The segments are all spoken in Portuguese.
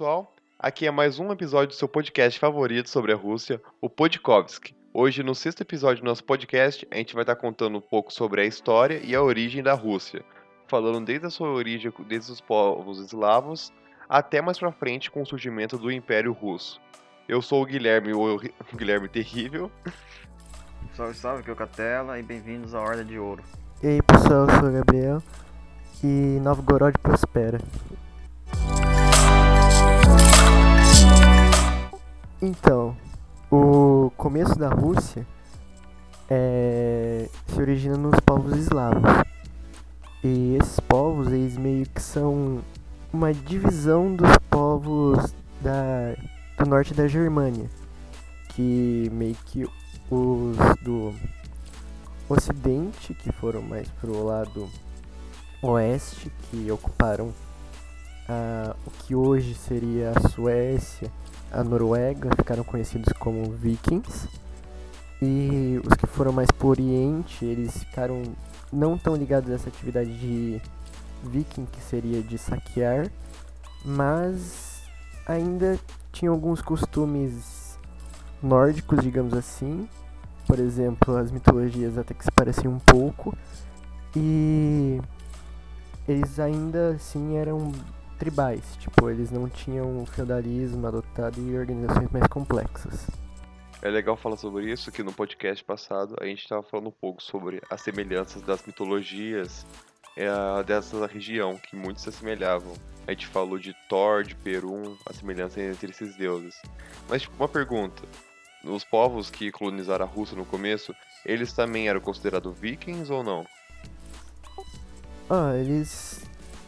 pessoal, aqui é mais um episódio do seu podcast favorito sobre a Rússia, o Podkovsky. Hoje, no sexto episódio do nosso podcast, a gente vai estar contando um pouco sobre a história e a origem da Rússia, falando desde a sua origem, desde os povos eslavos, até mais pra frente com o surgimento do Império Russo. Eu sou o Guilherme, o Guilherme Terrível. Salve, salve, aqui é o Catela e bem-vindos à Horda de Ouro. E aí pessoal, eu sou o Gabriel e Novgorod prospera. Então, o começo da Rússia é, se origina nos povos eslavos. E esses povos, eles meio que são uma divisão dos povos da, do norte da Germânia. Que meio que os do ocidente, que foram mais pro lado oeste, que ocuparam a, o que hoje seria a Suécia, a Noruega, ficaram conhecidos como vikings. E os que foram mais pro oriente, eles ficaram não tão ligados a essa atividade de viking, que seria de saquear, mas ainda tinham alguns costumes nórdicos, digamos assim. Por exemplo, as mitologias até que se pareciam um pouco. E eles ainda assim eram tribais, tipo, eles não tinham feudalismo adotado e organizações mais complexas. É legal falar sobre isso, que no podcast passado a gente estava falando um pouco sobre as semelhanças das mitologias é, dessa região, que muitos se assemelhavam. A gente falou de Thor, de Perum, a semelhança entre esses deuses. Mas, tipo, uma pergunta. Os povos que colonizaram a Rússia no começo, eles também eram considerados vikings ou não? Ah, eles.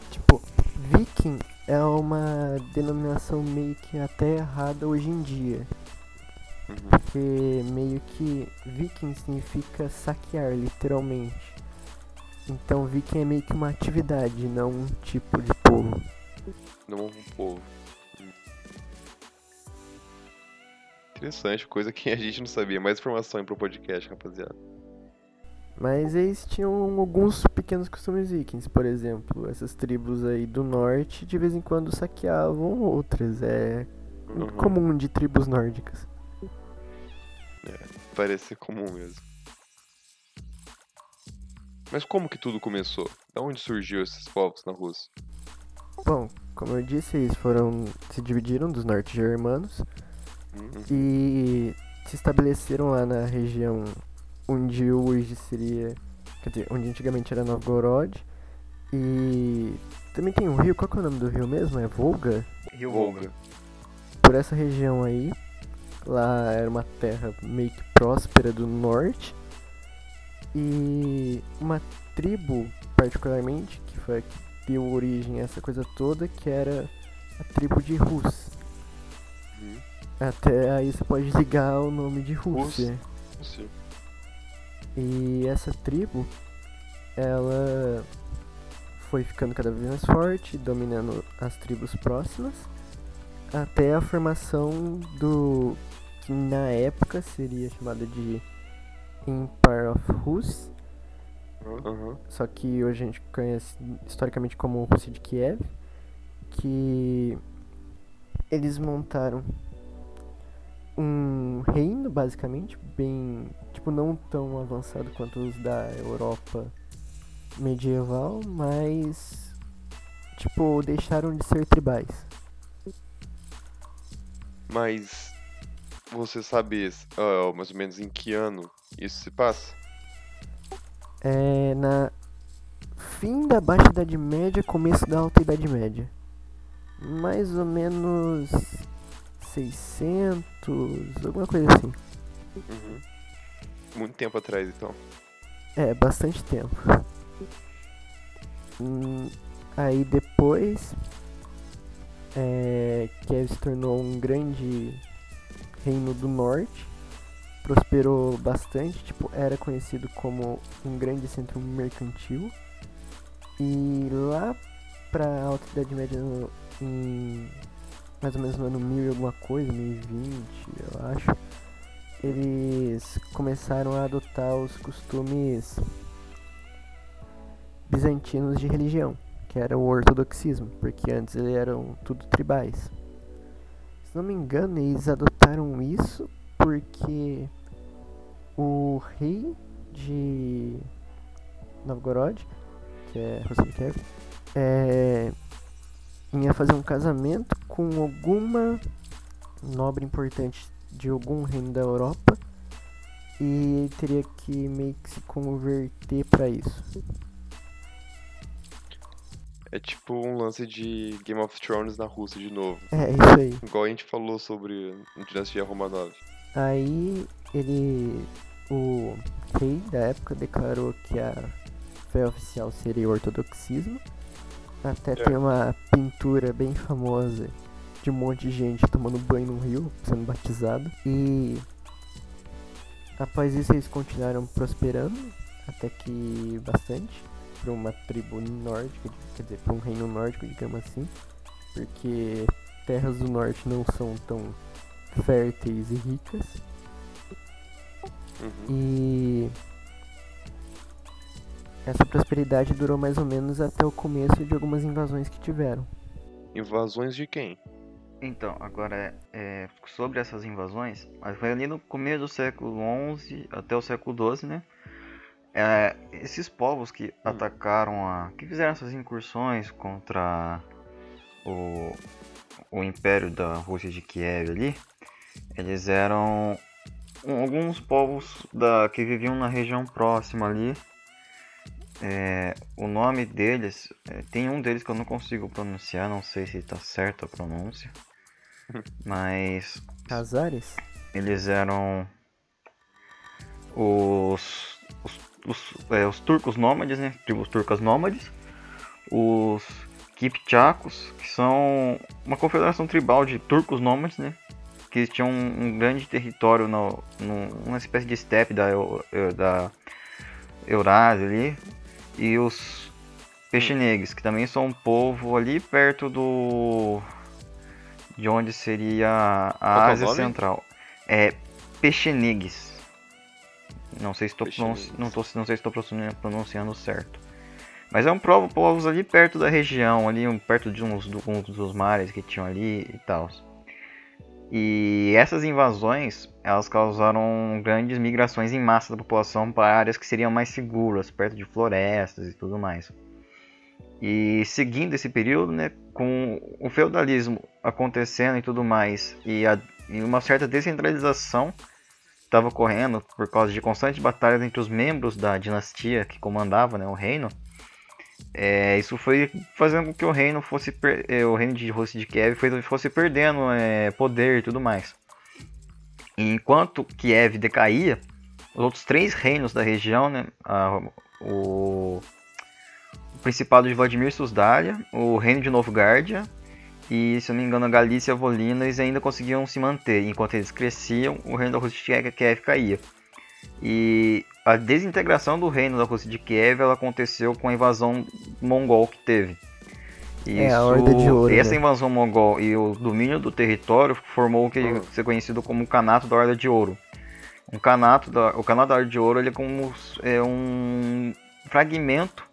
Tipo, viking é uma denominação meio que até errada hoje em dia. Uhum. Porque meio que viking significa saquear, literalmente. Então viking é meio que uma atividade, não um tipo de povo. Não um povo. Interessante, coisa que a gente não sabia. Mais informação aí pro podcast, rapaziada. Mas eles tinham alguns pequenos costumes vikings, por exemplo, essas tribos aí do norte de vez em quando saqueavam outras, é Uhum. comum de tribos nórdicas. Parece ser comum mesmo. Mas como que tudo começou? Da onde surgiu esses povos na Rússia? Bom, como eu disse, eles foram se dividiram dos norte-germanos Uhum. e se estabeleceram lá na região onde hoje seria, quer dizer, onde antigamente era Novgorod. E também tem um rio, qual que é o nome do rio mesmo? É Volga? Rio Volga. Por essa região aí. Lá era uma terra meio que próspera do norte. E uma tribo, particularmente, que foi a que deu origem a essa coisa toda, que era a tribo de Rus. Uhum. Até aí você pode ligar o nome de Rússia. Sim. E essa tribo, ela foi ficando cada vez mais forte, dominando as tribos próximas, até a formação do que na época seria chamado de Empire of Rus, Uhum. só que hoje a gente conhece historicamente como Rússia de Kiev, que eles montaram um reino basicamente bem, tipo não tão avançado quanto os da Europa medieval, mas tipo deixaram de ser tribais. Mas você sabe ah, mais ou menos em que ano isso se passa? É na fim da Baixa Idade Média, começo da Alta Idade Média. Mais ou menos 600, alguma coisa assim. Uhum. Muito tempo atrás, então. É, bastante tempo. Hum, aí depois, é, Kiev se tornou um grande reino do norte, prosperou bastante, tipo, era conhecido como um grande centro mercantil. E lá pra Alta Idade Média, em mais ou menos no ano 1000 e alguma coisa, 1020, eu acho, eles começaram a adotar os costumes bizantinos de religião, que era o ortodoxismo, porque antes eles eram tudo tribais. Se não me engano, eles adotaram isso porque o rei de Novgorod, que é Rosnikiev, é, ia fazer um casamento com alguma nobre importante de algum reino da Europa e teria que meio que se converter para isso. É tipo um lance de Game of Thrones na Rússia de novo. É, isso aí. Igual a gente falou sobre Dinastia Romanov. Aí ele. O rei da época declarou que a fé oficial seria o ortodoxismo. Até É. tem uma pintura bem famosa de um monte de gente tomando banho no rio, sendo batizado. E após isso eles continuaram prosperando, até que bastante, para uma tribo nórdica, quer dizer, para um reino nórdico, digamos assim, porque terras do norte não são tão férteis e ricas. Uhum. E essa prosperidade durou mais ou menos até o começo de algumas invasões que tiveram. Invasões de quem? Então, agora é, sobre essas invasões, mas foi ali no começo do século XI até o século XII, né? É, esses povos que atacaram a, que fizeram essas incursões contra o, o Império da Rússia de Kiev ali, eles eram um- alguns povos da, que viviam na região próxima ali. É, o nome deles, é, tem um deles que eu não consigo pronunciar, não sei se está certa a pronúncia, mas Casares? eles eram os, os, os, é, os turcos nômades, né? Tribos turcas nômades. Os Kipchakos, que são uma confederação tribal de turcos nômades, né? Que tinham um, um grande território, no, no, uma espécie de steppe da, da Eurásia ali. E os Pechenegues, que também são um povo ali perto do. De onde seria a é Ásia nome? Central. É Pechenegues. Não sei se estou Pechenegues. não, tô, não sei se estou pronunciando, certo. Mas é um povo, povos ali perto da região, ali um- perto de uns, do- uns dos mares que tinham ali e tal. E essas invasões, elas causaram grandes migrações em massa da população para áreas que seriam mais seguras, perto de florestas e tudo mais. E seguindo esse período, né, com o feudalismo acontecendo e tudo mais, e, a- e uma certa descentralização estava ocorrendo por causa de constantes batalhas entre os membros da dinastia que comandava né, o reino, é, isso foi fazendo com que o reino fosse per- eh, o reino de Rússia de Kiev fosse perdendo é, poder e tudo mais. E enquanto Kiev decaía, os outros três reinos da região, né, a- o Principado de Vladimir Susdalia, o Reino de Novgárdia e, se eu não me engano, a Galícia Volina, eles ainda conseguiam se manter. Enquanto eles cresciam, o reino da Rússia de Kiev caía. E a desintegração do reino da Rússia de Kiev ela aconteceu com a invasão mongol que teve. E É, a Horda de Ouro, Essa né? invasão mongol e o domínio do território formou o que Hum. ser conhecido como o Canato da Horda de Ouro. Um canato da, o Canato da Horda de Ouro ele é como é um fragmento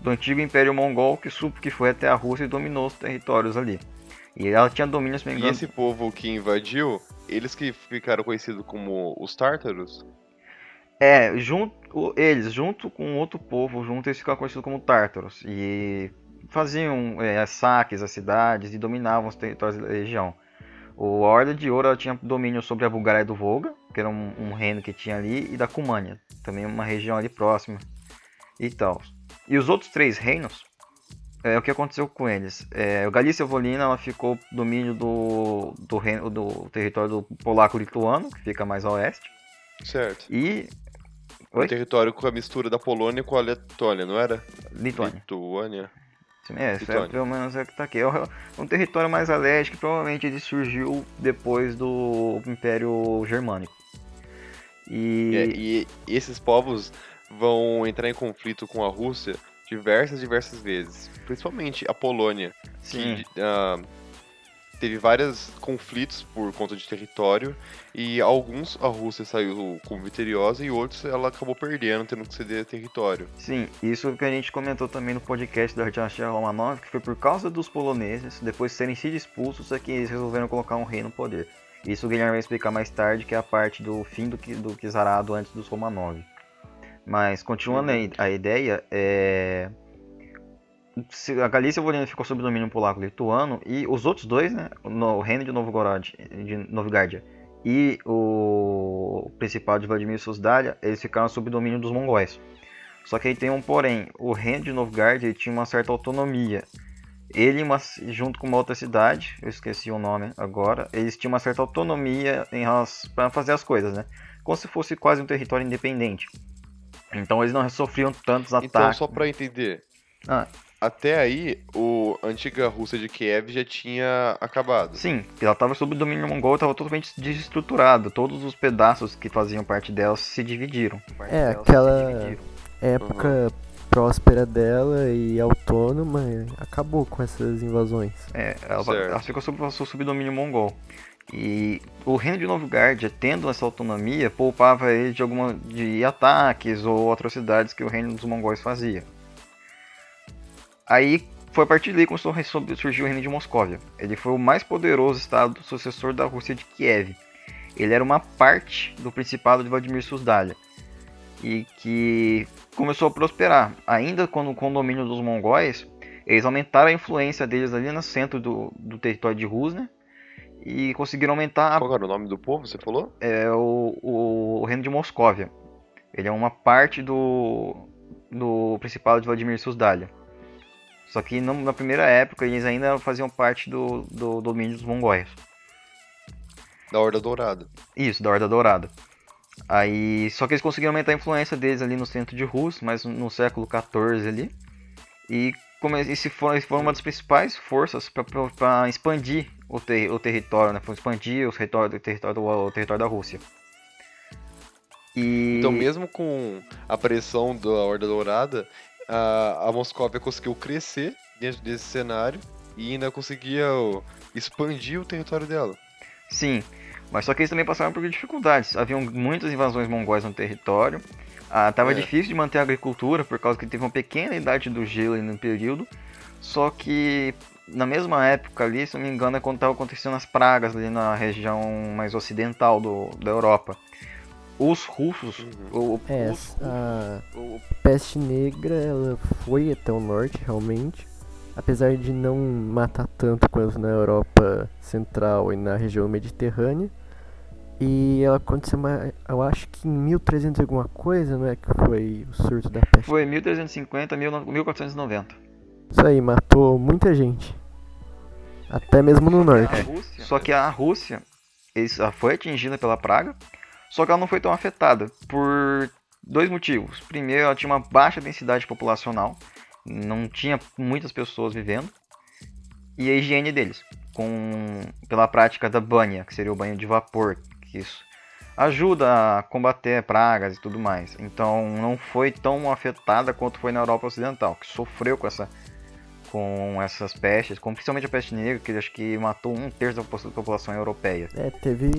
do antigo Império Mongol que, su- que foi até a Rússia e dominou os territórios ali. E ela tinha domínio, se não me E engano, esse povo que invadiu, eles que ficaram conhecidos como os tártaros? É, junto, eles, junto com outro povo, junto eles ficavam conhecidos como tártaros. E faziam é, saques às cidades e dominavam os territórios da região. O a Horda de Ouro tinha domínio sobre a Bulgária do Volga, que era um, um reino que tinha ali, e da Cumânia, também uma região ali próxima e tal. E os outros três reinos, é, o que aconteceu com eles? É, a Galícia Volina ela ficou domínio do, do, reino, do território do polaco-lituano, que fica mais a oeste. Certo. E Oi? território com a mistura da Polônia com a Letônia, não era? Lituânia. Lituânia. É, é, pelo menos é o que tá aqui. É um- um território mais a leste que provavelmente ele surgiu depois do Império Germânico. E, É, e esses povos vão entrar em conflito com a Rússia diversas, diversas vezes. Principalmente a Polônia. sim, Que, ah, teve vários conflitos por conta de território e alguns a Rússia saiu como vitoriosa e outros ela acabou perdendo, tendo que ceder território. Sim, isso que a gente comentou também no podcast da dinastia Romanov, que foi por causa dos poloneses, depois de serem sido expulsos, é que eles resolveram colocar um rei no poder. Isso o Guilherme vai explicar mais tarde, que é a parte do fim do, do czarado antes dos Romanov. Mas, continuando a, a ideia, é a Galícia Volhynia ficou sob domínio polaco-lituano e os outros dois, né, o reino de Novgorod, de Novgorod e o principal de Vladimir Susdalia, eles ficaram sob domínio dos mongóis. Só que aí tem um porém, o reino de Novgorod tinha uma certa autonomia. Ele, junto com uma outra cidade, eu esqueci o nome agora, eles tinham uma certa autonomia para fazer as coisas, né? Como se fosse quase um território independente. Então eles não sofriam tantos então, ataques. Então, só para entender, ah até aí, o, a antiga Rússia de Kiev já tinha acabado. Sim, ela estava sob o domínio mongol, estava totalmente desestruturada. Todos os pedaços que faziam parte dela se dividiram. É, aquela época uhum. próspera dela e autônoma acabou com essas invasões. É, ela, ela ficou sob, sob domínio mongol. E o reino de Novgorod, tendo essa autonomia, poupava ele de alguma de ataques ou atrocidades que o reino dos mongóis fazia. Aí foi a partir daí que surgir o reino de Moscóvia. Ele foi o mais poderoso estado sucessor da Rússia de Kiev. Ele era uma parte do principado de Vladimir Susdalia e que começou a prosperar. Ainda quando com o domínio dos mongóis, eles aumentaram a influência deles ali no centro do, do território de Rus, E conseguiram aumentar. Qual era o nome do povo, você falou? É o, o, o reino de Moscóvia. Ele é uma parte do, do principado de Vladimir Susdalia. Só que no, na primeira época eles ainda faziam parte do, do domínio dos mongóis. Da Horda Dourada. Isso, da Horda Dourada. Aí, só que eles conseguiram aumentar a influência deles ali no centro de Rus, mas no século XIV ali. E, como, e se foram uma das principais forças para expandir o, ter, o território, né? expandir o território, o território, o território da Rússia. E... Então, mesmo com a pressão da Horda Dourada, a, a Moscóvia conseguiu crescer dentro desse cenário e ainda conseguia expandir o território dela. Sim, mas só que eles também passaram por dificuldades. Haviam muitas invasões mongóis no território. Ah, tava é. difícil de manter a agricultura por causa que teve uma pequena idade do gelo no período. Só que na mesma época ali, se não me engano, é quando estavam acontecendo as pragas ali na região mais ocidental do, da Europa os russos. Uhum. O, é, os, a o... peste negra ela foi até o norte realmente. Apesar de não matar tanto quanto na Europa Central e na região mediterrânea. E ela aconteceu, uma, eu acho que em 1300 alguma coisa, não é? Que foi o surto da peste. Foi 1350 1490. Isso aí, matou muita gente. Até mesmo no norte. É, só que a Rússia foi atingida pela praga só que ela não foi tão afetada por dois motivos. Primeiro, ela tinha uma baixa densidade populacional, não tinha muitas pessoas vivendo, e a higiene deles, com pela prática da banha, que seria o banho de vapor, que isso ajuda a combater pragas e tudo mais. Então não foi tão afetada quanto foi na Europa Ocidental, que sofreu com essa com essas pestes, como principalmente a peste negra, que acho que matou um terço da população europeia. É, teve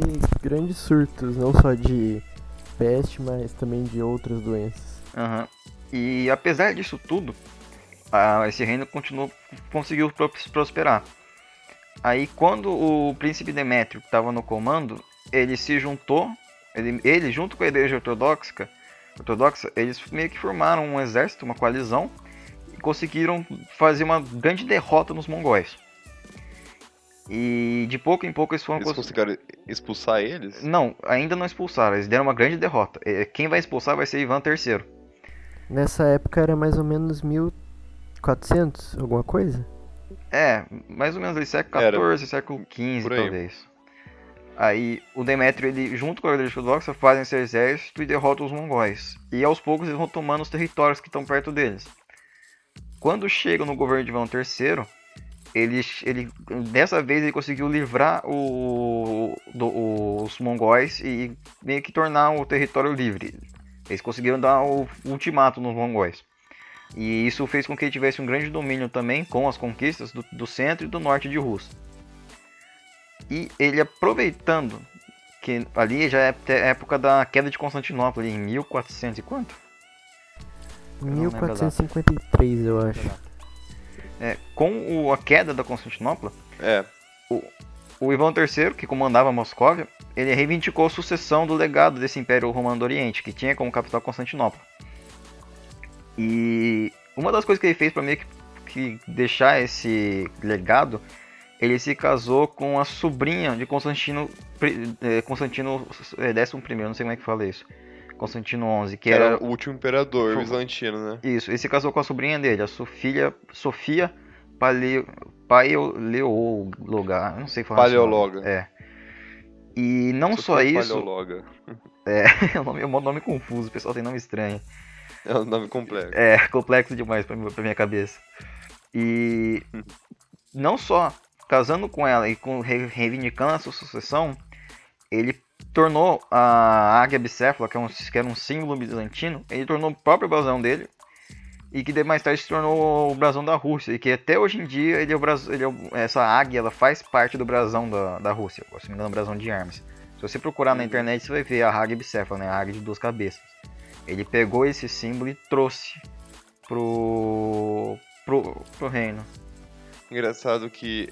grandes surtos, não só de peste, mas também de outras doenças. Uhum. E apesar disso tudo, a, esse reino continuou, conseguiu prosperar. Aí quando o príncipe Demétrio estava no comando, ele se juntou, ele, ele junto com a igreja ortodoxa, ortodoxa, eles meio que formaram um exército, uma coalizão, conseguiram fazer uma grande derrota nos mongóis. E de pouco em pouco eles foram. Eles conseguiram expulsar eles? Não, ainda não expulsaram, eles deram uma grande derrota. Quem vai expulsar vai ser Ivan III. Nessa época era mais ou menos 1400, alguma coisa? É, mais ou menos ali, século XIV, século XV, talvez. Aí o Demétrio, ele, junto com a igreja ortodoxa, fazem seu exército e derrotam os mongóis. E aos poucos eles vão tomando os territórios que estão perto deles. Quando chega no governo de Ivan III, ele, ele, dessa vez ele conseguiu livrar o, do, os mongóis e meio que tornar o território livre. Eles conseguiram dar o ultimato nos mongóis. E isso fez com que ele tivesse um grande domínio também com as conquistas do, do centro e do norte de Rússia. E ele aproveitando que ali já é a época da queda de Constantinopla, em 1400 e quanto? Eu 1453, eu acho. É, com o, a queda da Constantinopla, É, o, o Ivan III, que comandava Moscóvia, ele reivindicou a sucessão do legado desse Império Romano do Oriente, que tinha como capital Constantinopla. E uma das coisas que ele fez para meio que, que deixar esse legado, ele se casou com a sobrinha de Constantino, eh, Constantino eh, XI, não sei como é que fala isso. Constantino XI, que era, era o último imperador bizantino, né? isso, ele se casou com a sobrinha dele, a Sofia, Sofia Paleo, Paleologa, não sei falar. Paleologa. É. E não só Sofia isso, Paleologa. é um nome, é um nome confuso, o pessoal tem nome estranho. É um nome complexo. É complexo demais pra, pra minha cabeça. E não só casando com ela e com, re- reivindicando a sua sucessão, ele tornou a águia bicéfala, que, é um, que era um símbolo bizantino, ele tornou o próprio brasão dele e que de- mais tarde se tornou o brasão da Rússia e que até hoje em dia ele é o ele é o- essa águia ela faz parte do brasão da, da Rússia, se não me engano, o brasão de armas. Se você procurar na Uhum. internet, você vai ver a águia bicéfala, né? a águia de duas cabeças. Ele pegou esse símbolo e trouxe pro, pro, pro reino. Engraçado que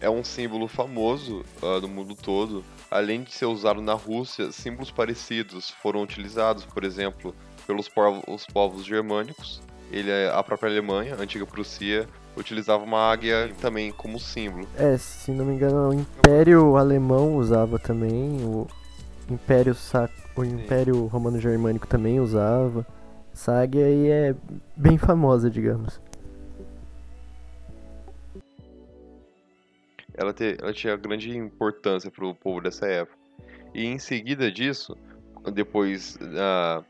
é um símbolo famoso ah, no mundo todo. Além de ser usado na Rússia, símbolos parecidos foram utilizados, por exemplo, pelos povos, os povos germânicos. Ele, é- a própria Alemanha, a antiga Prússia, utilizava uma águia também como símbolo. É, se não me engano, o Império Alemão usava também, o Império, Sac... o Império Romano Germânico também usava. Essa águia aí é bem famosa, digamos. Ela, te- ela tinha grande importância para o povo dessa época. E em seguida disso, depois da,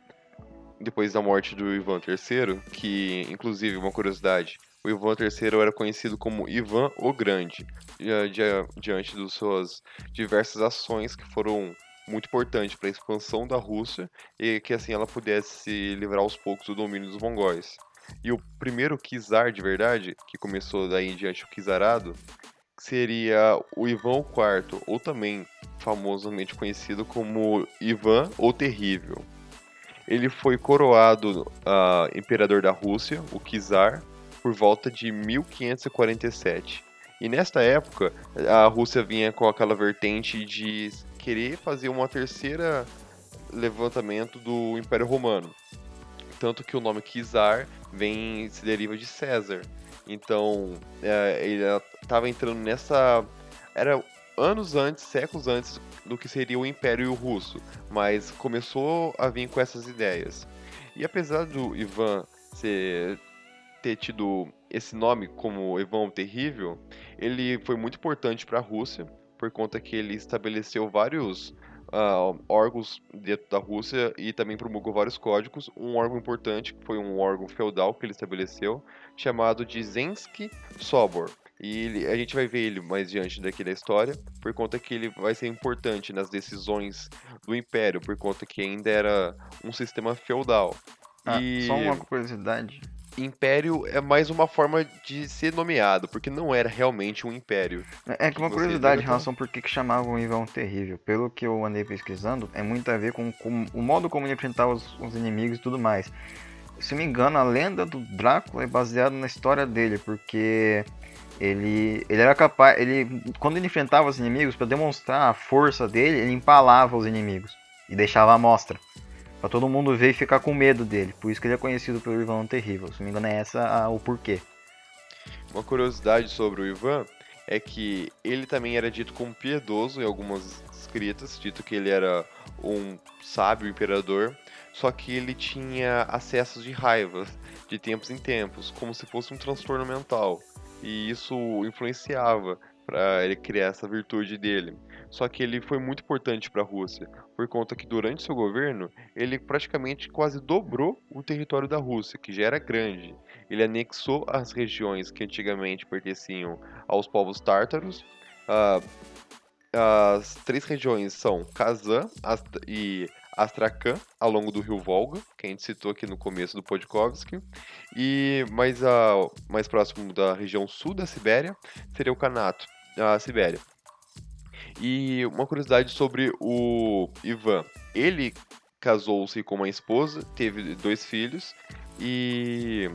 depois da morte do Ivan III, que inclusive uma curiosidade, o Ivan III era conhecido como Ivan o Grande, dia- dia- diante das suas diversas ações que foram muito importantes para a expansão da Rússia e que assim ela pudesse se livrar aos poucos do domínio dos mongóis. E o primeiro czar de verdade, que começou daí em diante o czarado, seria o Ivan IV, ou também famosamente conhecido como Ivan o Terrível. Ele foi coroado ah, imperador da Rússia, o czar, por volta de 1547. E nesta época, a Rússia vinha com aquela vertente de querer fazer uma terceira levantamento do Império Romano. Tanto que o nome czar vem se deriva de César. Então, é, ele estava entrando nessa. Era anos antes, séculos antes do que seria o Império Russo, mas começou a vir com essas ideias. E apesar do Ivan ser, ter tido esse nome como Ivan o Terrível, ele foi muito importante para a Rússia, por conta que ele estabeleceu vários ah, órgãos dentro da Rússia e também promulgou vários códigos. Um órgão importante, que foi um órgão feudal que ele estabeleceu, chamado de Zensky Sobor. E ele- a gente vai ver ele mais diante daqui da história, por conta que ele vai ser importante nas decisões do Império, por conta que ainda era um sistema feudal. Ah, e Só uma curiosidade. Império é mais uma forma de ser nomeado, porque não era realmente um império. É que uma curiosidade em relação por que que chamavam o Ivan Terrível. Pelo que eu andei pesquisando, é muito a ver com, com o modo como ele enfrentava os, os inimigos e tudo mais. Se me engano, a lenda do Drácula é baseada na história dele, porque ele, ele era capaz. Ele, quando ele enfrentava os inimigos, para demonstrar a força dele, ele empalava os inimigos e deixava a mostra. Pra todo mundo ver e ficar com medo dele. Por isso que ele é conhecido pelo Ivan Terrível. Se não me engano, é essa a- o porquê. Uma curiosidade sobre o Ivan é que ele também era dito como piedoso em algumas escritas, dito que ele era um sábio imperador, só que ele tinha acessos de raiva de tempos em tempos, como se fosse um transtorno mental. E isso influenciava para ele criar essa virtude dele. Só que ele foi muito importante para a Rússia, por conta que durante seu governo ele praticamente quase dobrou o território da Rússia, que já era grande. Ele anexou as regiões que antigamente pertenciam aos povos tártaros. Ah, as três regiões são Kazan Ast- e Astrakhan, ao longo do rio Volga, que a gente citou aqui no começo do Podkovsky. E mais, mais próximo da região sul da Sibéria seria o Kanato, a Sibéria. E uma curiosidade sobre o Ivan. Ele casou-se com uma esposa, teve dois filhos e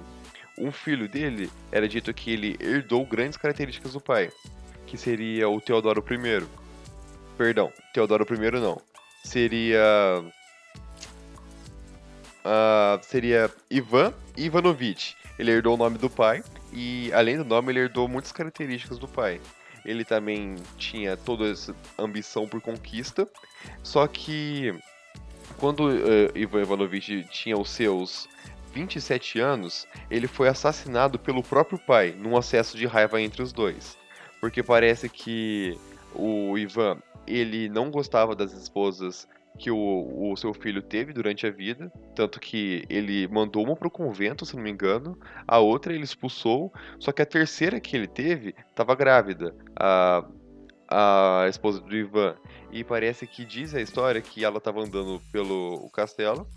um filho dele era dito que ele herdou grandes características do pai, que seria o Teodoro I. Perdão, Teodoro I não. Seria uh, seria Ivan Ivanovich. Ele herdou o nome do pai e, além do nome, ele herdou muitas características do pai. Ele também tinha toda essa ambição por conquista, só que quando uh, Ivan Ivanovich tinha os seus 27 anos, ele foi assassinado pelo próprio pai, num acesso de raiva entre os dois. Porque parece que o Ivan, ele não gostava das esposas que o, o seu filho teve durante a vida, tanto que ele mandou uma pro convento, se não me engano, a outra ele expulsou, só que a terceira que ele teve estava grávida, a, a esposa do Ivan. E parece que diz a história que ela estava andando pelo castelo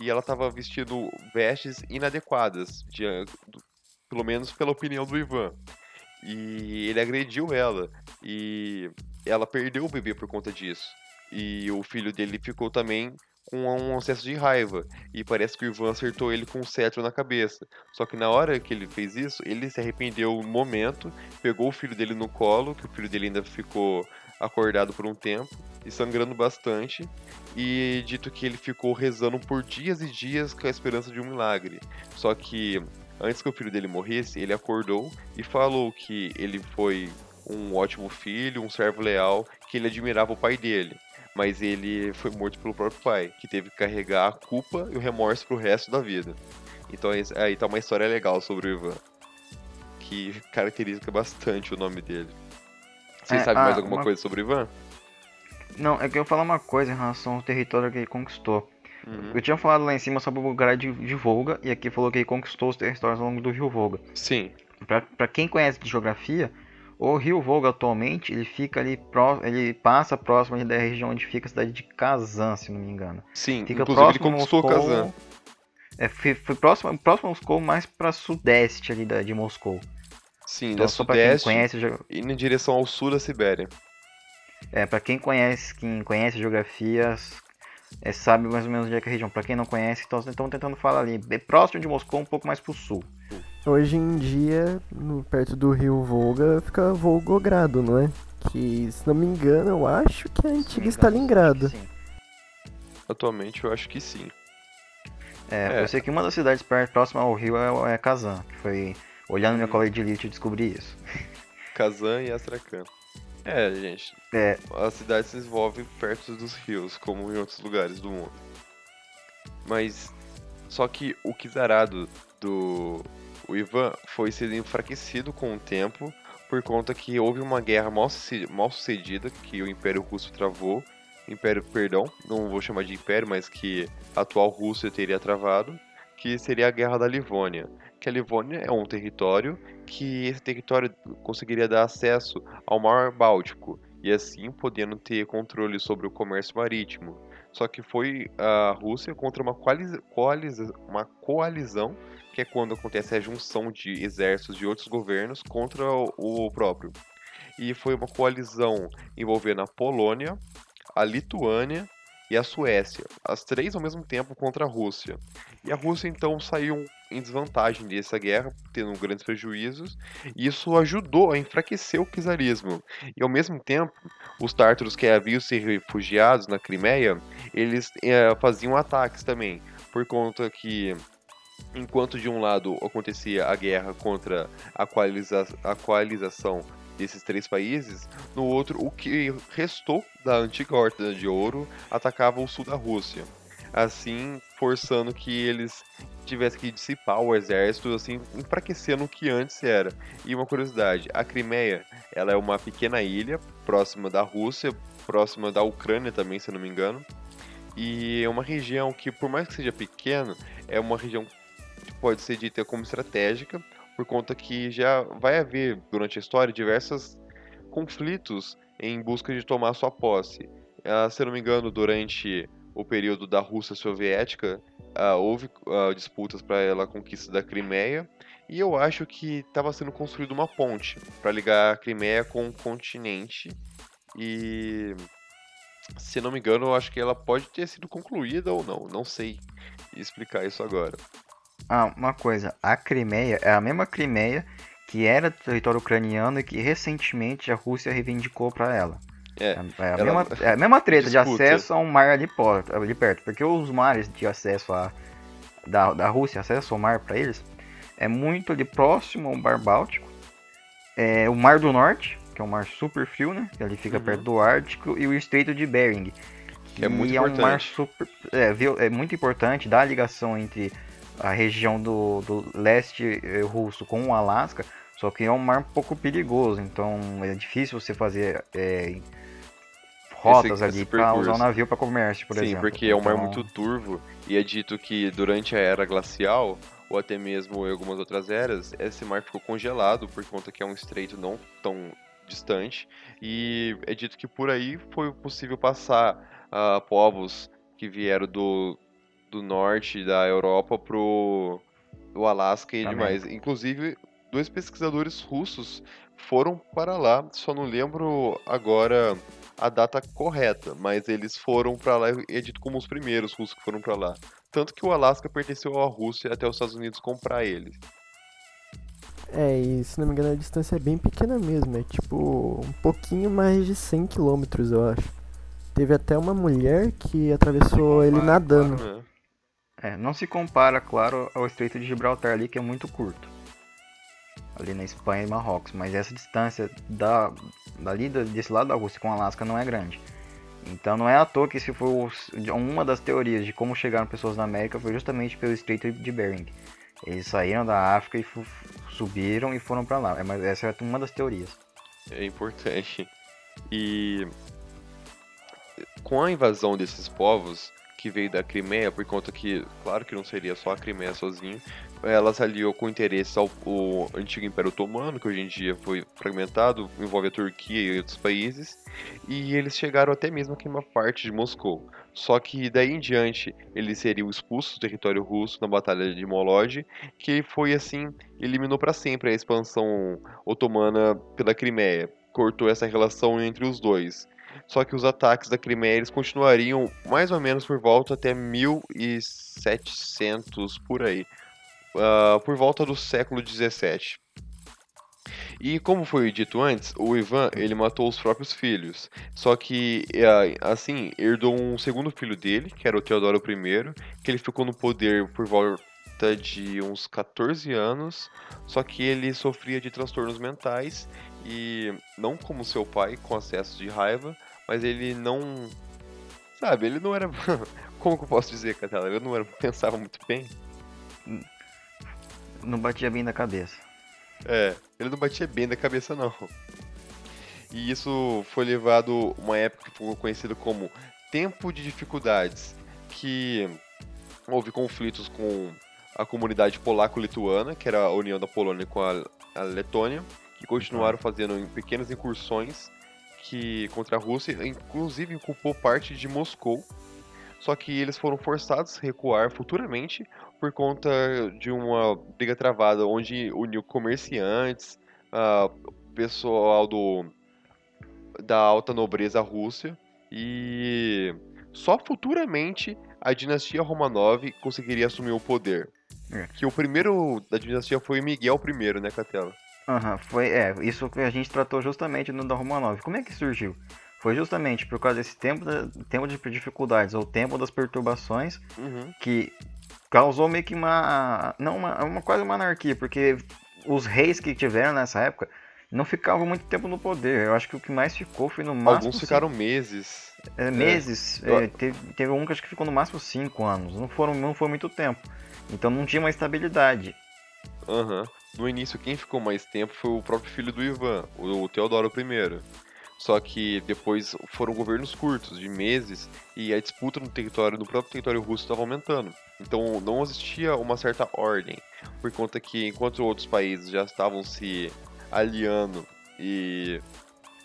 e ela estava vestindo vestes inadequadas, de, pelo menos pela opinião do Ivan. E ele agrediu ela e ela perdeu o bebê por conta disso. E o filho dele ficou também com um acesso de raiva. E parece que o Ivan acertou ele com um cetro na cabeça. Só que na hora que ele fez isso, ele se arrependeu no momento, pegou o filho dele no colo, que o filho dele ainda ficou acordado por um tempo e sangrando bastante. E dito que ele ficou rezando por dias e dias com a esperança de um milagre. Só que antes que o filho dele morresse, ele acordou e falou que ele foi um ótimo filho, um servo leal, que ele admirava o pai dele mas ele foi morto pelo próprio pai, que teve que carregar a culpa e o remorso pro resto da vida. Então aí tá uma história legal sobre o Ivan, que caracteriza bastante o nome dele. Vocês é, sabem ah, mais alguma uma... coisa sobre o Ivan? Não, é que eu falar uma coisa em relação ao território que ele conquistou. Uhum. Eu tinha falado lá em cima sobre o lugar de, de Volga, e aqui falou que ele conquistou os territórios ao longo do rio Volga. Sim. Pra, pra quem conhece de geografia, o rio Volga atualmente ele fica ali ele passa próximo da região onde fica a cidade de Kazan, se não me engano. Sim, fica inclusive próximo ele conquistou Moscou, Kazan. É, foi, foi próximo, próximo a Moscou, mais para sudeste ali da, de Moscou. Sim, então, da sudeste conhece, e na direção ao sul da Sibéria. É, para quem conhece, quem conhece geografias, é, sabe mais ou menos onde é que é a região. Para quem não conhece, então estão tentando falar ali, é próximo de Moscou, um pouco mais pro sul. Hoje em dia, no, perto do rio Volga, fica Volgogrado, não é? Que, se não me engano, eu acho que é a antiga Stalingrado. Atualmente eu acho que sim. É, é, eu sei que uma das cidades perto, próxima ao rio é, é Kazan, que foi olhando minha cola de elite eu descobri isso. Kazan e Astrakhan. É, gente. É. A cidade se desenvolve perto dos rios, como em outros lugares do mundo. Mas só que o Kizarado do o Ivan foi sendo enfraquecido com o tempo por conta que houve uma guerra mal, sucedida que o Império Russo travou. Império, perdão, não vou chamar de Império, mas que a atual Rússia teria travado, que seria a Guerra da Livônia. Que a Livônia é um território que esse território conseguiria dar acesso ao Mar Báltico e assim podendo ter controle sobre o comércio marítimo. Só que foi a Rússia contra uma, uma coalizão que é quando acontece a junção de exércitos de outros governos contra o próprio. E foi uma coalizão envolvendo a Polônia, a Lituânia e a Suécia, as três ao mesmo tempo contra a Rússia. E a Rússia então saiu em desvantagem dessa guerra, tendo grandes prejuízos, e isso ajudou a enfraquecer o czarismo. E ao mesmo tempo, os tártaros que haviam se refugiados na Crimeia, eles é, faziam ataques também, por conta que enquanto de um lado acontecia a guerra contra a, coaliza a coalização desses três países, no outro o que restou da antiga Horta de Ouro atacava o sul da Rússia, assim forçando que eles tivessem que dissipar o exército, assim enfraquecendo o que antes era. E uma curiosidade, a Crimeia, ela é uma pequena ilha próxima da Rússia, próxima da Ucrânia também, se não me engano, e é uma região que, por mais que seja pequena, é uma região pode ser dita como estratégica, por conta que já vai haver durante a história diversos conflitos em busca de tomar sua posse. Uh, se não me engano, durante o período da Rússia Soviética, uh, houve uh, disputas para a conquista da Crimeia, e eu acho que estava sendo construída uma ponte para ligar a Crimeia com o continente, E se não me engano, eu acho que ela pode ter sido concluída ou não. Não sei explicar isso agora. Ah, uma coisa, a Crimeia é a mesma Crimeia que era território ucraniano e que recentemente a Rússia reivindicou para ela. É, É a, ela- mesma, é a mesma treta de Disputa. acesso a um mar ali, ali perto. Porque os mares de acesso a, da, da Rússia, acesso ao mar para eles, é muito ali próximo ao Mar Báltico. É o Mar do Norte, que é um mar super frio, né? Que ali fica Uhum. perto do Ártico, e o Estreito de Bering. Que é muito é um mar importante. super. É, é muito importante, dá a ligação entre a região do, do leste eh, russo com o Alasca, só que é um mar um pouco perigoso, então é difícil você fazer é, rotas esse ali para usar o navio para comércio, por Sim, exemplo. porque é um mar Então, muito turvo e é dito que durante a era glacial, ou até mesmo em algumas outras eras, esse mar ficou congelado por conta que é um estreito não tão distante e é dito que por aí foi possível passar ah, povos que vieram do, do norte da Europa pro o Alasca e Também. demais. Inclusive, dois pesquisadores russos foram para lá, só não lembro agora a data correta, mas eles foram pra lá e é dito como os primeiros russos que foram pra lá. Tanto que o Alasca pertenceu à Rússia até os Estados Unidos comprar ele. É, e se não me engano a distância é bem pequena mesmo, é tipo um pouquinho mais de 100 quilômetros, eu acho. Teve até uma mulher que atravessou ele nadando. né? É, não se compara, claro, ao Estreito de Gibraltar ali, que é muito curto. Ali na Espanha e Marrocos, mas essa distância da, dali da- desse lado da Rússia com o Alasca não é grande. Então não é à toa que se foi uma das teorias de como chegaram pessoas na América foi justamente pelo Estreito de Bering. Eles saíram da África e subiram e foram para lá. É, mas essa é uma das teorias. É importante. E com a invasão desses povos que veio da Crimeia, por conta que, claro que não seria só a Crimeia sozinho, ela se aliou com interesse ao, ao antigo Império Otomano, que hoje em dia foi fragmentado, envolve a Turquia e outros países, e eles chegaram até mesmo a queimar parte de Moscou. Só que daí em diante eles seriam expulsos do território russo na Batalha de Molod, que foi assim, eliminou para sempre a expansão otomana pela Crimeia, cortou essa relação entre os dois. Só que os ataques da Crimeia eles continuariam mais ou menos por volta até 1700 por aí, ah, por volta do século 17. E como foi dito antes, o Ivan ele matou os próprios filhos. Só que eh, assim herdou um segundo filho dele, que era o Teodoro I, que ele ficou no poder por volta de uns 14 anos. Só que ele sofria de transtornos mentais e não como seu pai, com acesso de raiva, mas ele não. Sabe, ele não era. Como que eu posso dizer, Catela? Ele não era, pensava muito bem. Não batia bem na cabeça. É, ele não batia bem da cabeça, não. E isso foi levado uma época que ficou conhecida como Tempo de Dificuldades, que houve conflitos com a comunidade polaco-lituana, que era a união da Polônia com a, a Letônia, que continuaram fazendo em- pequenas incursões que contra a Rússia, inclusive ocupou parte de Moscou. Só que eles foram forçados a recuar futuramente por conta de uma briga travada onde uniu comerciantes, ah, pessoal do da alta nobreza Rússia e só futuramente a dinastia Romanov conseguiria assumir o poder. É. Que o primeiro da dinastia foi Miguel I, né, Catela? Aham, foi, é, isso que a gente tratou justamente no da Romanov. Como é que surgiu? Foi justamente por causa desse tempo, tempo de dificuldades, ou tempo das perturbações, Uhum. que causou meio que uma, não uma, uma quase uma anarquia, porque os reis que tiveram nessa época não ficavam muito tempo no poder. Eu acho que o que mais ficou foi no máximo Alguns ficaram meses. cinco- é, meses. Eu- é, teve, teve um que acho que ficou no máximo cinco anos. Não foram, não foi muito tempo. Então não tinha uma estabilidade. Aham. No início, quem ficou mais tempo foi o próprio filho do Ivan, o Teodoro I. Só que depois foram governos curtos, de meses, e a disputa no território, no próprio território russo estava aumentando. Então não existia uma certa ordem, por conta que enquanto outros países já estavam se aliando e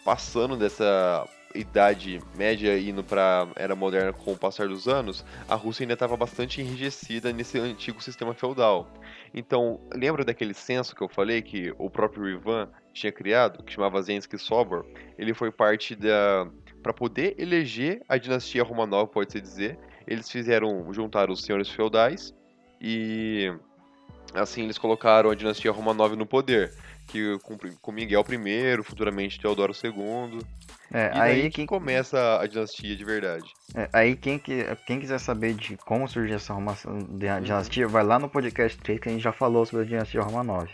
passando dessa idade média indo para era moderna com o passar dos anos, a Rússia ainda estava bastante enrijecida nesse antigo sistema feudal. Então, lembra daquele censo que eu falei que o próprio Ivan tinha criado, que chamava Zensky Sobor? Ele foi parte da. Para poder eleger a dinastia Romanov, pode-se dizer, eles fizeram. juntar os senhores feudais e. Assim, eles colocaram a dinastia Romanov no poder que com, com Miguel I, futuramente Teodoro II. É, e aí que quem... começa a dinastia de verdade. É, aí quem, que, quem quiser saber de como surgiu essa de uhum. dinastia, vai lá no podcast 3 que a gente já falou sobre a dinastia Romanov.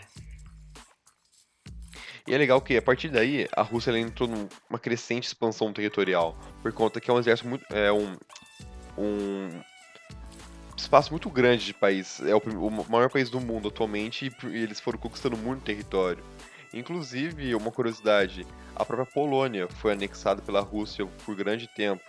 E é legal que a partir daí a Rússia entrou numa crescente expansão territorial, por conta que é um exército muito. É um, um espaço muito grande de país. É o, o maior país do mundo atualmente e, eles foram conquistando muito território. Inclusive, uma curiosidade, a própria Polônia foi anexada pela Rússia por grande tempo,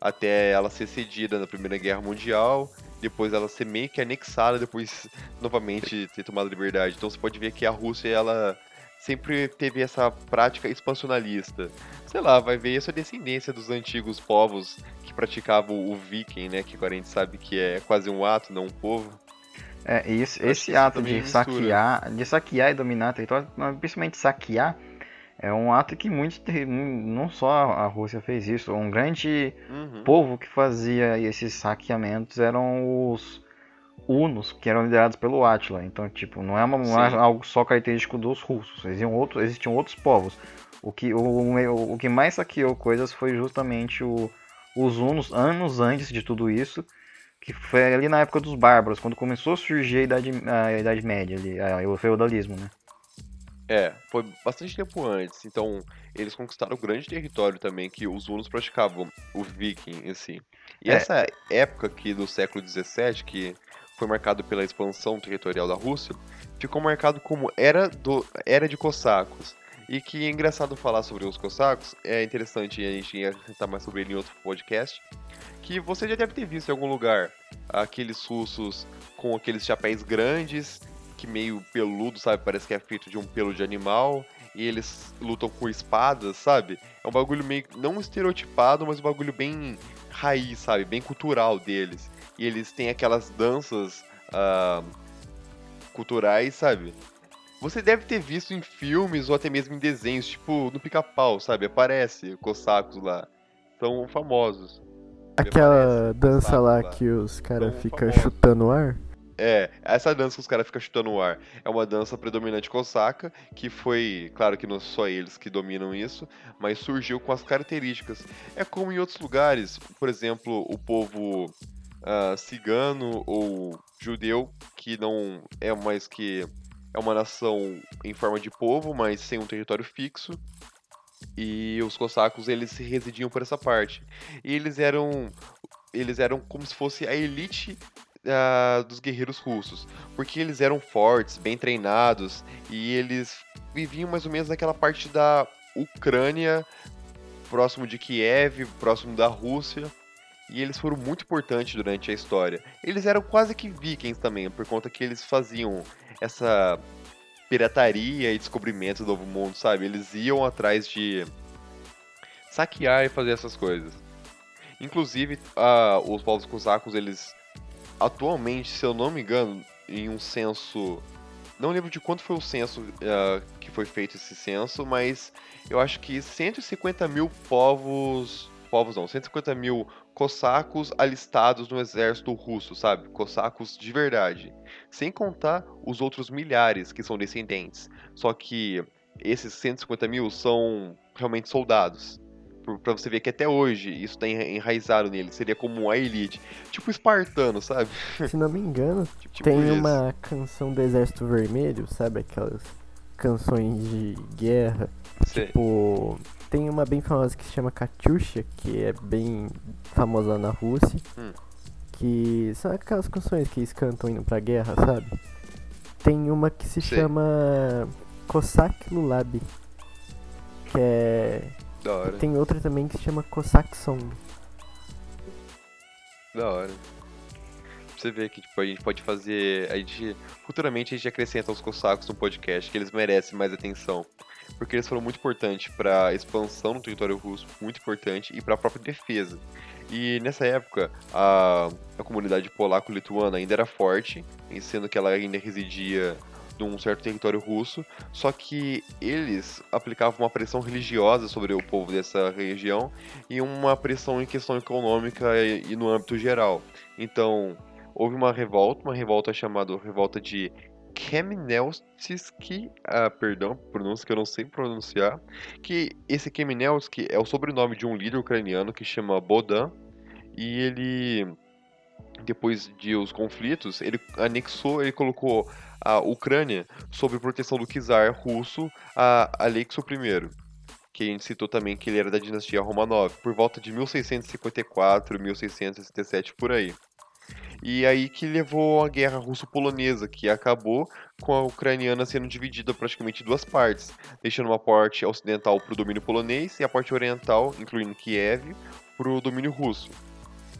até ela ser cedida na Primeira Guerra Mundial, depois ela ser meio que anexada, depois novamente ter tomado liberdade. Então você pode ver que a Rússia ela sempre teve essa prática expansionalista. Sei lá, vai ver essa descendência dos antigos povos que praticavam o viking, né? Que agora a gente sabe que é quase um ato, não um povo. É, isso, esse ato de saquear, de saquear e dominar território, principalmente saquear, é um ato que muitos, não só a Rússia fez isso, um grande uhum. povo que fazia esses saqueamentos eram os hunos que eram liderados pelo Átila. Então, tipo, não é, uma, não é algo só característico dos russos. Existiam outros, existiam outros povos. O que, o, o, o que mais saqueou coisas foi justamente o, os hunos, anos antes de tudo isso, que foi ali na época dos bárbaros, quando começou a surgir a Idade, a idade Média, ali, a, o feudalismo, né? É, foi bastante tempo antes. Então, eles conquistaram um grande território também que os hunos praticavam, o viking em si. E é. essa época aqui do século XVII, que foi marcado pela expansão territorial da Rússia, ficou marcado como era, do, era de cossacos. E que é engraçado falar sobre os cossacos, é interessante a gente tentar mais sobre ele em outro podcast, que você já deve ter visto em algum lugar aqueles russos com aqueles chapéus grandes, que meio peludo, sabe? Parece que é feito de um pelo de animal, e eles lutam com espadas, sabe? É um bagulho meio, não estereotipado, mas um bagulho bem raiz, sabe? Bem cultural deles e eles têm aquelas danças uh, culturais, sabe? Você deve ter visto em filmes ou até mesmo em desenhos, tipo no pica-pau, sabe? Aparece cossacos lá. São famosos. Aquela dança lá, lá, que os caras ficam chutando o ar? É, essa dança que os caras ficam chutando o ar é uma dança predominante cosaca, que foi, claro que não só eles que dominam isso, mas surgiu com as características. É como em outros lugares, por exemplo, o povo uh, cigano ou judeu, que não é mais que é uma nação em forma de povo, mas sem um território fixo. E os cossacos eles residiam por essa parte. E eles eram eles eram como se fosse a elite uh, dos guerreiros russos, porque eles eram fortes, bem treinados e eles viviam mais ou menos naquela parte da Ucrânia, próximo de Kiev, próximo da Rússia e eles foram muito importantes durante a história. Eles eram quase que vikings também, por conta que eles faziam essa pirataria e descobrimento do Novo Mundo, sabe? Eles iam atrás de saquear e fazer essas coisas. Inclusive, os povos cosacos, eles atualmente, se eu não me engano, em um censo. Não lembro de quanto foi o censo uh, que foi feito esse censo, mas eu acho que 150 mil povos. Povos não, 150 mil cossacos alistados no exército russo, sabe? Cossacos de verdade. Sem contar os outros milhares que são descendentes. Só que esses 150 mil são realmente soldados. Pra você ver que até hoje isso tá enraizado nele. Seria como a elite. Tipo espartano, sabe? Se não me engano, tipo, tipo tem isso. uma canção do Exército Vermelho, sabe? Aquelas canções de guerra. Sei. Tipo tem uma bem famosa que se chama Katyusha, que é bem famosa na Rússia. Hum. Que são aquelas canções que eles cantam indo pra guerra, sabe? Tem uma que se Sim. chama Cossack Lulab. Que é. Da hora. Tem outra também que se chama Cossack Song. Da hora. Você vê que tipo, a gente pode fazer. A gente. Futuramente a gente acrescenta os cossacos no podcast, que eles merecem mais atenção porque eles foram muito importantes para a expansão no território russo, muito importante, e para a própria defesa. E nessa época, a, a comunidade polaco-lituana ainda era forte, sendo que ela ainda residia num certo território russo, só que eles aplicavam uma pressão religiosa sobre o povo dessa região e uma pressão em questão econômica e, e no âmbito geral. Então, houve uma revolta, uma revolta chamada Revolta de Kamenetsky, ah, perdão, pronúncia que eu não sei pronunciar, que esse Kamenetsky é o sobrenome de um líder ucraniano que chama Bodan, e ele, depois de os conflitos, ele anexou, ele colocou a Ucrânia sob proteção do czar russo, a Alexo I, que a gente citou também que ele era da dinastia Romanov, por volta de 1654, 1667, por aí. E aí que levou a guerra russo-polonesa, que acabou com a ucraniana sendo dividida praticamente em duas partes, deixando uma parte ocidental para o domínio polonês e a parte oriental, incluindo Kiev, para o domínio russo.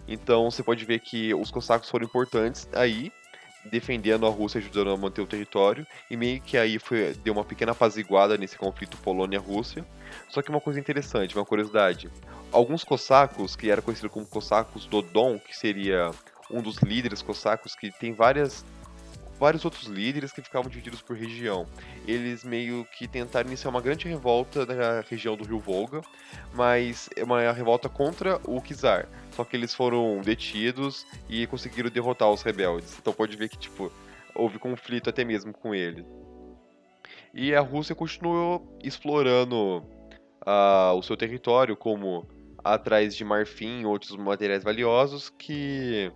Então você pode ver que os cossacos foram importantes aí, defendendo a Rússia, ajudando a manter o território, e meio que aí foi, deu uma pequena apaziguada nesse conflito Polônia-Rússia. Só que uma coisa interessante, uma curiosidade: alguns cossacos, que eram conhecidos como cossacos do Don, que seria um dos líderes cossacos que tem várias vários outros líderes que ficavam divididos por região. Eles meio que tentaram iniciar uma grande revolta na região do Rio Volga, mas é uma revolta contra o czar. Só que eles foram detidos e conseguiram derrotar os rebeldes. Então pode ver que tipo houve conflito até mesmo com ele. E a Rússia continuou explorando uh, o seu território como atrás de marfim e outros materiais valiosos que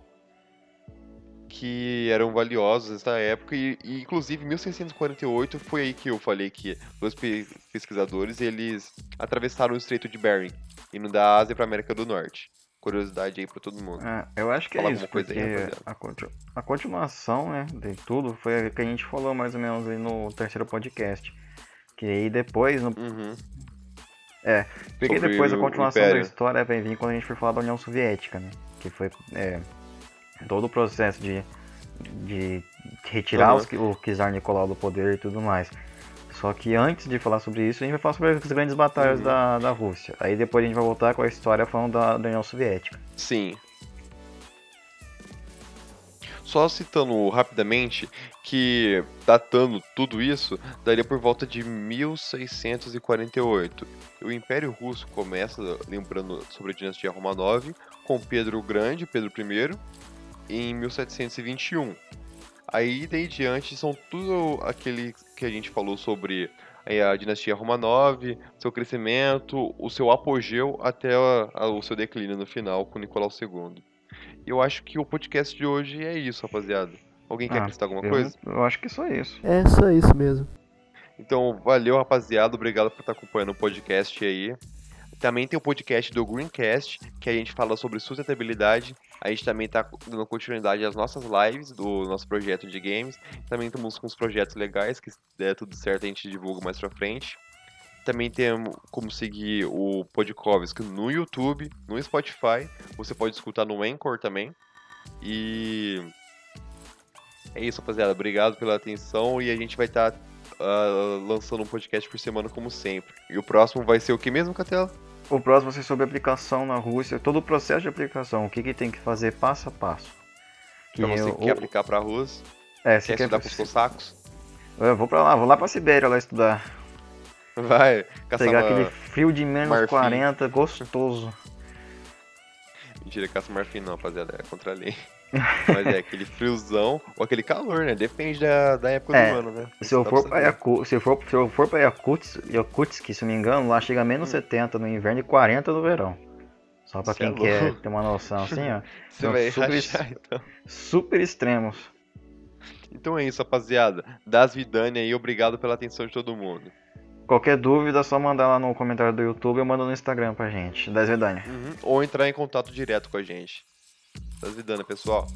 que eram valiosos nessa época e, e inclusive 1648 foi aí que eu falei que dois pesquisadores eles atravessaram o Estreito de Bering indo da Ásia para América do Norte. Curiosidade aí para todo mundo. É, eu acho que é Fala é isso porque aí, a, continu a, continuação né de tudo foi o que a gente falou mais ou menos aí no terceiro podcast que aí depois no uhum. é porque depois a continuação da história vai vir quando a gente for falar da União Soviética né que foi é, todo o processo de, de retirar uhum. o czar Nicolau do poder e tudo mais. Só que antes de falar sobre isso, a gente vai falar sobre as grandes batalhas uhum. da, da Rússia. Aí depois a gente vai voltar com a história falando da, da União Soviética. Sim. Só citando rapidamente que, datando tudo isso, daria por volta de 1648. O Império Russo começa, lembrando sobre a dinastia Romanov, com Pedro o Grande, Pedro I, em 1721. Aí daí diante são tudo aquele que a gente falou sobre a dinastia Romanov, seu crescimento, o seu apogeu até a, a, o seu declínio no final com Nicolau II. E eu acho que o podcast de hoje é isso, rapaziada. Alguém quer ah, acrescentar alguma eu, coisa? Eu acho que é só isso. É só isso mesmo. Então, valeu, rapaziada. Obrigado por estar acompanhando o podcast aí. Também tem o podcast do Greencast, que a gente fala sobre sustentabilidade. A gente também está dando continuidade às nossas lives do nosso projeto de games. Também estamos com uns projetos legais, que se der tudo certo a gente divulga mais pra frente. Também temos como seguir o Podkovsk no YouTube, no Spotify. Você pode escutar no Anchor também. E é isso, rapaziada. Obrigado pela atenção e a gente vai estar tá, uh, lançando um podcast por semana como sempre. E o próximo vai ser o que mesmo, Catela? O próximo vai ser sobre aplicação na Rússia, todo o processo de aplicação, o que, que tem que fazer passo a passo. Que então você eu, quer aplicar pra Rússia? É, você quer, quer estudar com os cossacos? Eu vou pra lá, vou lá pra Sibéria lá estudar. Vai, Pegar aquele frio de menos marfim. 40, gostoso. Mentira, caça marfim não, rapaziada, é contra a lei. Mas é aquele friozão ou aquele calor, né? Depende da, da época é, do ano, né? Se eu, for pra Yakut, se, eu for, se eu for pra Yakutsk, Yakutsk, se não me engano, lá chega a menos hum. 70 no inverno e 40 no verão. Só pra Cê quem é quer ter uma noção assim, ó. Você vai super, rachar, então. super extremos. Então é isso, rapaziada. Das Vidane aí, obrigado pela atenção de todo mundo. Qualquer dúvida, é só mandar lá no comentário do YouTube ou manda no Instagram pra gente, Das Vidane. Uhum. Ou entrar em contato direto com a gente. Das Vidane, pessoal.